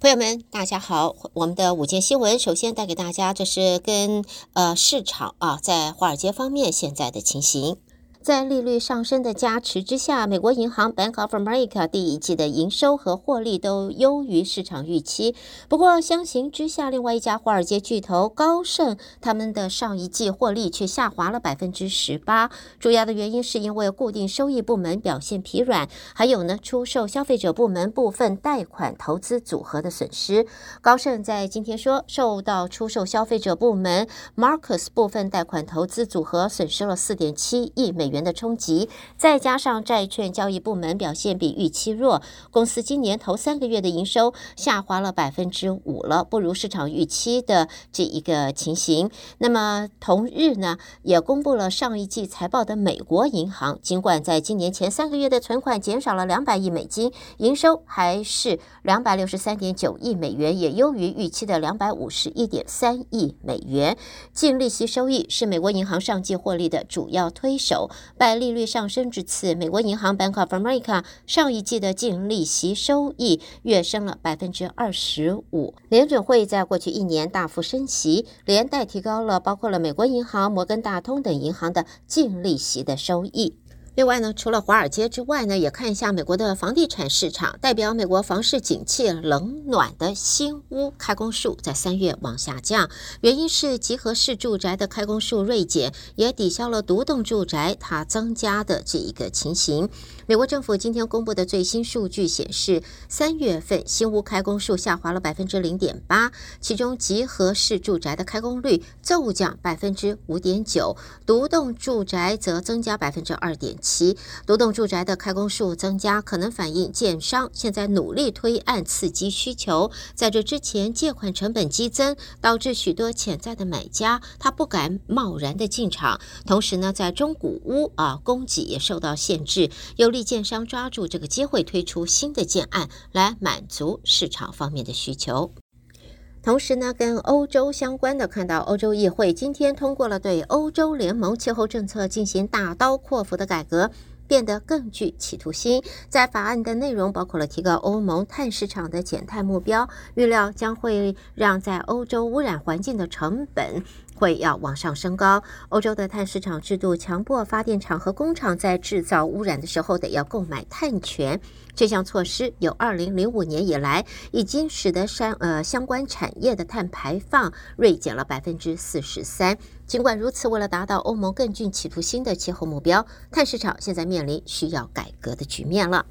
朋友们，大家好！我们的午间新闻首先带给大家，这是跟呃市场啊，在华尔街方面现在的情形。在利率上升的加持之下，美国银行 Bank of America 第一季的营收和获利都优于市场预期。不过，相形之下，另外一家华尔街巨头高盛，他们的上一季获利却下滑了百分之十八。主要的原因是因为固定收益部门表现疲软，还有呢，出售消费者部门部分贷款投资组合的损失。高盛在今天说，受到出售消费者部门 Marcus 部分贷款投资组合损失了四点七亿美元的冲击，再加上债券交易部门表现比预期弱，公司今年头三个月的营收下滑了百分之五了，不如市场预期的这一个情形。那么同日呢，也公布了上一季财报的美国银行，尽管在今年前三个月的存款减少了两百亿美金，营收还是两百六十三点九亿美元，也优于预期的两百五十一点三亿美元。净利息收益是美国银行上季获利的主要推手。拜利率上升之次，美国银行 Bank of America 上一季的净利息收益跃升了百分之二十五。联准会在过去一年大幅升息，连带提高了包括了美国银行、摩根大通等银行的净利息的收益。另外呢，除了华尔街之外呢，也看一下美国的房地产市场。代表美国房市景气冷暖的新屋开工数在三月往下降，原因是集合式住宅的开工数锐减，也抵消了独栋住宅它增加的这一个情形。美国政府今天公布的最新数据显示，三月份新屋开工数下滑了百分之零点八，其中集合式住宅的开工率骤降百分之五点九，独栋住宅则增加百分之二点其。独栋住宅的开工数增加，可能反映建商现在努力推案刺激需求。在这之前，借款成本激增，导致许多潜在的买家他不敢贸然的进场。同时呢，在中古屋啊供给也受到限制，有利建商抓住这个机会推出新的建案，来满足市场方面的需求。同时呢，跟欧洲相关的，看到欧洲议会今天通过了对欧洲联盟气候政策进行大刀阔斧的改革，变得更具企图心。在法案的内容包括了提高欧盟碳市场的减碳目标，预料将会让在欧洲污染环境的成本。会要往上升高。欧洲的碳市场制度强迫发电厂和工厂在制造污染的时候得要购买碳权。这项措施有二零零五年以来，已经使得相呃相关产业的碳排放锐减了百分之四十三。尽管如此，为了达到欧盟更具企图心的气候目标，碳市场现在面临需要改革的局面了。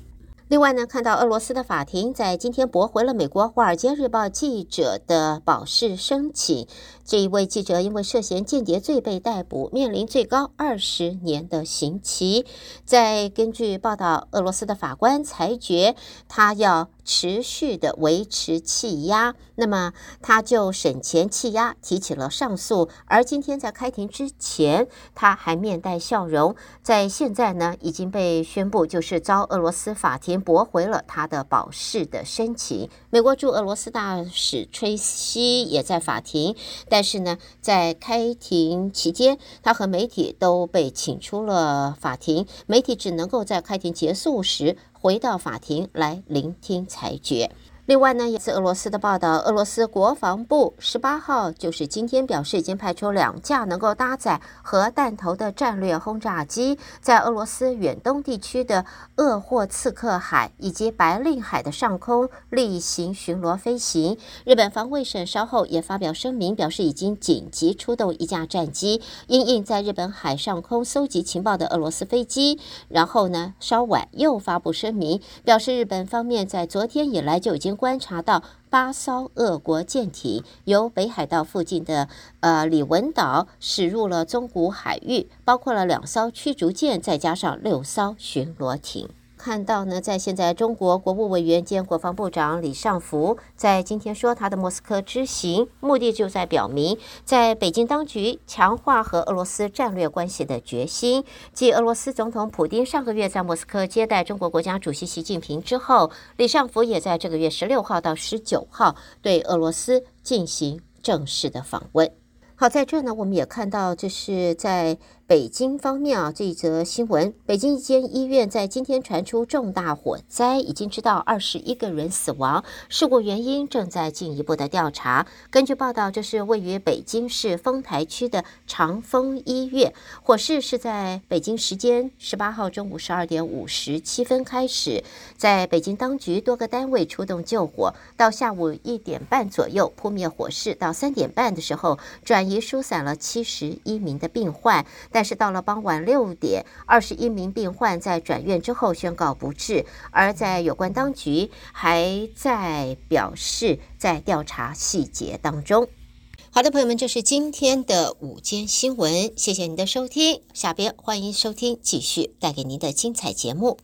另外呢，看到俄罗斯的法庭在今天驳回了美国《华尔街日报》记者的保释申请。这一位记者因为涉嫌间谍罪被逮捕，面临最高二十年的刑期。再根据报道，俄罗斯的法官裁决他要持续的维持气压，那么他就审前气压提起了上诉。而今天在开庭之前，他还面带笑容。在现在呢，已经被宣布就是遭俄罗斯法庭驳回了他的保释的申请。美国驻俄罗斯大使崔西也在法庭。但是呢，在开庭期间，他和媒体都被请出了法庭，媒体只能够在开庭结束时回到法庭来聆听裁决。另外呢，也是俄罗斯的报道，俄罗斯国防部十八号就是今天表示，已经派出两架能够搭载核弹头的战略轰炸机，在俄罗斯远东地区的鄂霍次克海以及白令海的上空例行巡逻飞行。日本防卫省稍后也发表声明，表示已经紧急出动一架战机，因应在日本海上空搜集情报的俄罗斯飞机。然后呢，稍晚又发布声明，表示日本方面在昨天以来就已经。观察到八艘俄国舰艇由北海道附近的呃里文岛驶入了宗谷海域，包括了两艘驱逐舰，再加上六艘巡逻艇。看到呢，在现在中国国务委员兼国防部长李尚福在今天说，他的莫斯科之行目的就在表明，在北京当局强化和俄罗斯战略关系的决心。继俄罗斯总统普丁上个月在莫斯科接待中国国家主席习近平之后，李尚福也在这个月十六号到十九号对俄罗斯进行正式的访问。好，在这呢，我们也看到，这是在北京方面啊，这一则新闻：北京一间医院在今天传出重大火灾，已经知道二十一个人死亡，事故原因正在进一步的调查。根据报道，这是位于北京市丰台区的长峰医院，火势是在北京时间十八号中午十二点五十七分开始，在北京当局多个单位出动救火，到下午一点半左右扑灭火势，到三点半的时候转。已疏散了七十一名的病患，但是到了傍晚六点，二十一名病患在转院之后宣告不治，而在有关当局还在表示在调查细节当中。好的，朋友们，这是今天的午间新闻，谢谢您的收听，下边欢迎收听继续带给您的精彩节目。